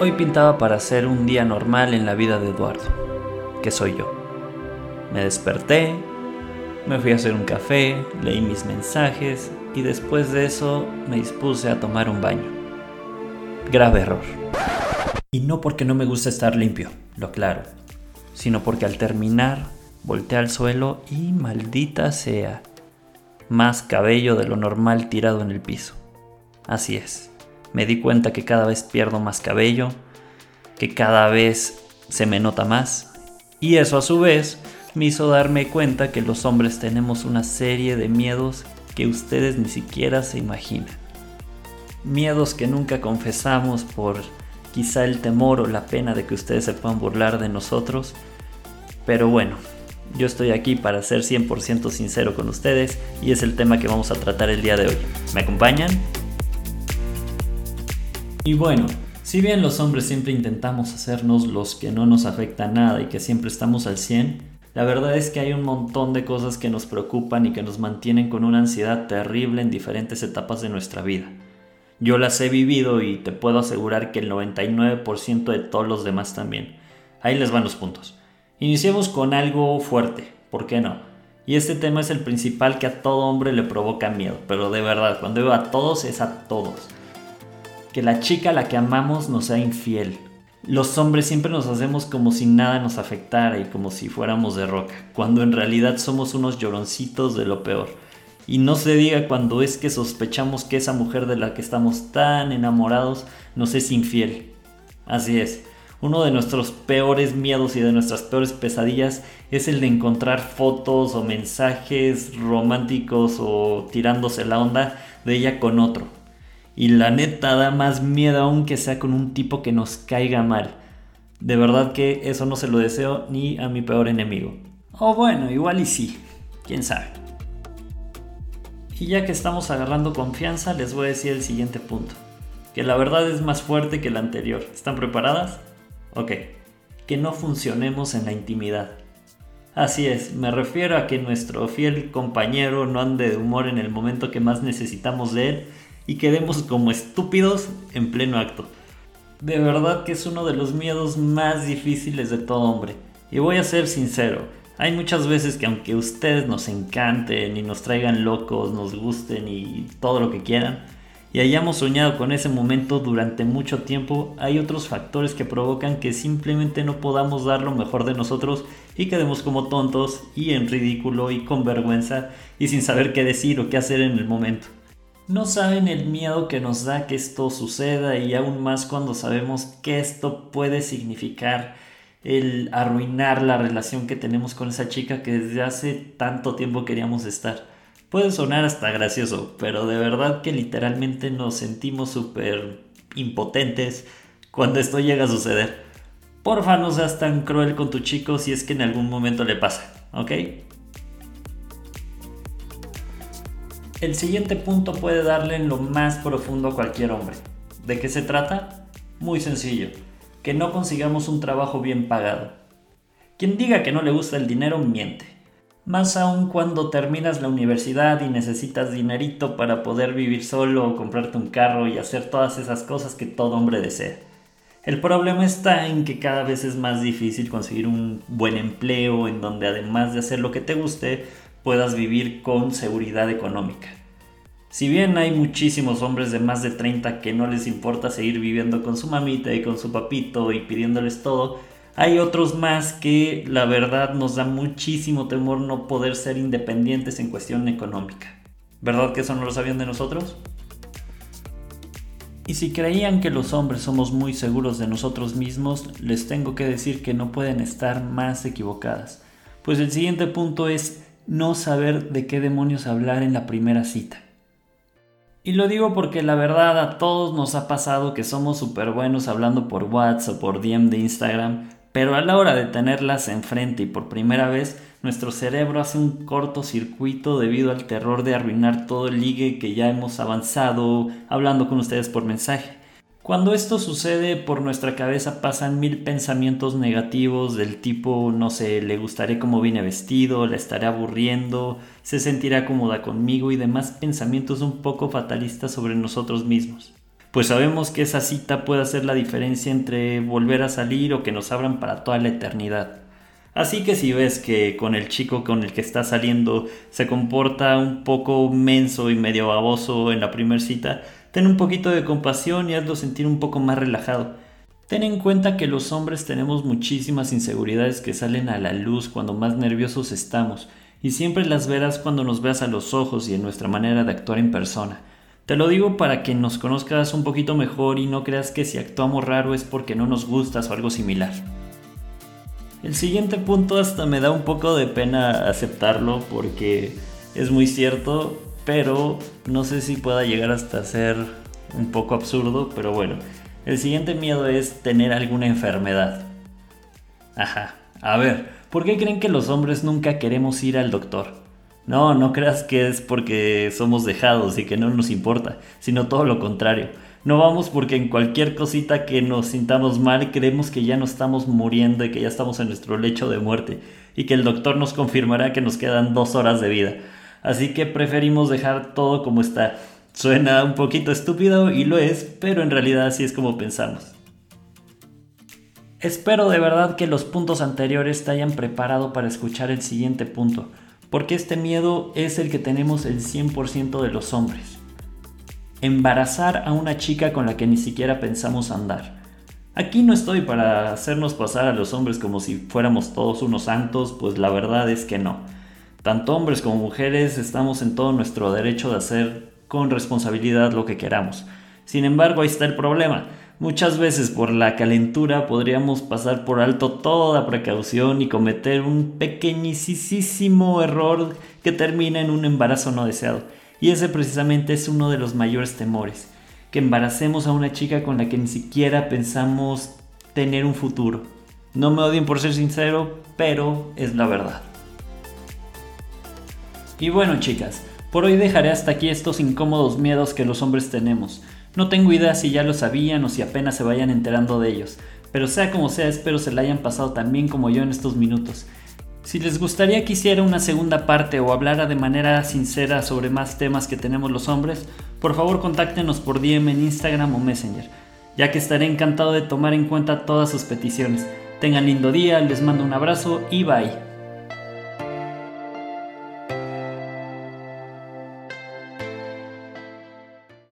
Hoy pintaba para hacer un día normal en la vida de Eduardo, que soy yo. Me desperté, me fui a hacer un café, leí mis mensajes y después de eso me dispuse a tomar un baño. Grave error. Y no porque no me gusta estar limpio, lo aclaro, sino porque al terminar volteé al suelo y maldita sea, más cabello de lo normal tirado en el piso. Así es, me di cuenta que cada vez pierdo más cabello, que cada vez se me nota más, y eso a su vez me hizo darme cuenta que los hombres tenemos una serie de miedos que ustedes ni siquiera se imaginan. Miedos que nunca confesamos por quizá el temor o la pena de que ustedes se puedan burlar de nosotros. Pero bueno, yo estoy aquí para ser 100% sincero con ustedes y es el tema que vamos a tratar el día de hoy. ¿Me acompañan? Y bueno, si bien los hombres siempre intentamos hacernos los que no nos afecta nada y que siempre estamos al 100, la verdad es que hay un montón de cosas que nos preocupan y que nos mantienen con una ansiedad terrible en diferentes etapas de nuestra vida. Yo las he vivido y te puedo asegurar que el 99% de todos los demás también. Ahí les van los puntos. Iniciemos con algo fuerte, ¿por qué no? Y este tema es el principal que a todo hombre le provoca miedo, pero de verdad, cuando digo a todos es a todos. Que la chica a la que amamos nos sea infiel. Los hombres siempre nos hacemos como si nada nos afectara y como si fuéramos de roca, cuando en realidad somos unos lloroncitos de lo peor. Y no se diga cuando es que sospechamos que esa mujer de la que estamos tan enamorados nos es infiel. Así es, uno de nuestros peores miedos y de nuestras peores pesadillas es el de encontrar fotos o mensajes románticos o tirándose la onda de ella con otro. Y la neta da más miedo aún que sea con un tipo que nos caiga mal. De verdad que eso no se lo deseo ni a mi peor enemigo. O bueno, igual y sí, quién sabe. Y ya que estamos agarrando confianza, les voy a decir el siguiente punto. Que la verdad es más fuerte que la anterior. ¿Están preparadas? Ok. Que no funcionemos en la intimidad. Así es, me refiero a que nuestro fiel compañero no ande de humor en el momento que más necesitamos de él y quedemos como estúpidos en pleno acto. De verdad que es uno de los miedos más difíciles de todo hombre. Y voy a ser sincero, hay muchas veces que aunque ustedes nos encanten y nos traigan locos, nos gusten y todo lo que quieran, y hayamos soñado con ese momento durante mucho tiempo, hay otros factores que provocan que simplemente no podamos dar lo mejor de nosotros y quedemos como tontos y en ridículo y con vergüenza y sin saber qué decir o qué hacer en el momento. No saben el miedo que nos da que esto suceda y aún más cuando sabemos que esto puede significar el arruinar la relación que tenemos con esa chica que desde hace tanto tiempo queríamos estar. Puede sonar hasta gracioso, pero de verdad que literalmente nos sentimos súper impotentes cuando esto llega a suceder. Porfa, no seas tan cruel con tu chico si es que en algún momento le pasa, ¿ok? El siguiente punto puede darle en lo más profundo a cualquier hombre. ¿De qué se trata? Muy sencillo que no consigamos un trabajo bien pagado. Quien diga que no le gusta el dinero miente. Más aún cuando terminas la universidad y necesitas dinerito para poder vivir solo o comprarte un carro y hacer todas esas cosas que todo hombre desea. El problema está en que cada vez es más difícil conseguir un buen empleo en donde además de hacer lo que te guste, puedas vivir con seguridad económica. Si bien hay muchísimos hombres de más de 30 que no les importa seguir viviendo con su mamita y con su papito y pidiéndoles todo, hay otros más que la verdad nos da muchísimo temor no poder ser independientes en cuestión económica. ¿Verdad que eso no lo sabían de nosotros? Y si creían que los hombres somos muy seguros de nosotros mismos, les tengo que decir que no pueden estar más equivocadas. Pues el siguiente punto es no saber de qué demonios hablar en la primera cita. Y lo digo porque la verdad a todos nos ha pasado que somos súper buenos hablando por WhatsApp o por DM de Instagram, pero a la hora de tenerlas enfrente y por primera vez, nuestro cerebro hace un cortocircuito debido al terror de arruinar todo el ligue que ya hemos avanzado hablando con ustedes por mensaje. Cuando esto sucede, por nuestra cabeza pasan mil pensamientos negativos del tipo, no sé, le gustaré cómo viene vestido, le estaré aburriendo, se sentirá cómoda conmigo y demás pensamientos un poco fatalistas sobre nosotros mismos. pues sabemos que esa cita puede hacer la diferencia entre volver a salir o que nos abran para toda la eternidad. Así que si ves que con el chico con el que estás saliendo se comporta un poco menso y medio baboso en la primera cita, ten un poquito de compasión y hazlo sentir un poco más relajado. Ten en cuenta que los hombres tenemos muchísimas inseguridades que salen a la luz cuando más nerviosos estamos, y siempre las verás cuando nos veas a los ojos y en nuestra manera de actuar en persona. Te lo digo para que nos conozcas un poquito mejor y no creas que si actuamos raro es porque no nos gustas o algo similar. El siguiente punto hasta me da un poco de pena aceptarlo porque es muy cierto, pero no sé si pueda llegar hasta ser un poco absurdo, pero bueno. El siguiente miedo es tener alguna enfermedad. Ajá. A ver, ¿por qué creen que los hombres nunca queremos ir al doctor? No, no creas que es porque somos dejados y que no nos importa, sino todo lo contrario no vamos porque en cualquier cosita que nos sintamos mal creemos que ya no estamos muriendo y que ya estamos en nuestro lecho de muerte y que el doctor nos confirmará que nos quedan dos horas de vida. Así que preferimos dejar todo como está. Suena un poquito estúpido y lo es, pero en realidad así es como pensamos. Espero de verdad que los puntos anteriores te hayan preparado para escuchar el siguiente punto, porque este miedo es el que tenemos el 100% de los hombres embarazar a una chica con la que ni siquiera pensamos andar. Aquí no estoy para hacernos pasar a los hombres como si fuéramos todos unos santos, pues la verdad es que no. Tanto hombres como mujeres estamos en todo nuestro derecho de hacer con responsabilidad lo que queramos. Sin embargo, ahí está el problema. Muchas veces por la calentura podríamos pasar por alto toda precaución y cometer un pequeñísimo error que termina en un embarazo no deseado. Y ese precisamente es uno de los mayores temores, que embaracemos a una chica con la que ni siquiera pensamos tener un futuro. No me odien por ser sincero, pero es la verdad. Y bueno chicas, por hoy dejaré hasta aquí estos incómodos miedos que los hombres tenemos. No tengo idea si ya lo sabían o si apenas se vayan enterando de ellos, pero sea como sea espero se la hayan pasado tan bien como yo en estos minutos. Si les gustaría que hiciera una segunda parte o hablara de manera sincera sobre más temas que tenemos los hombres, por favor contáctenos por DM en Instagram o Messenger, ya que estaré encantado de tomar en cuenta todas sus peticiones. Tengan lindo día, les mando un abrazo y bye.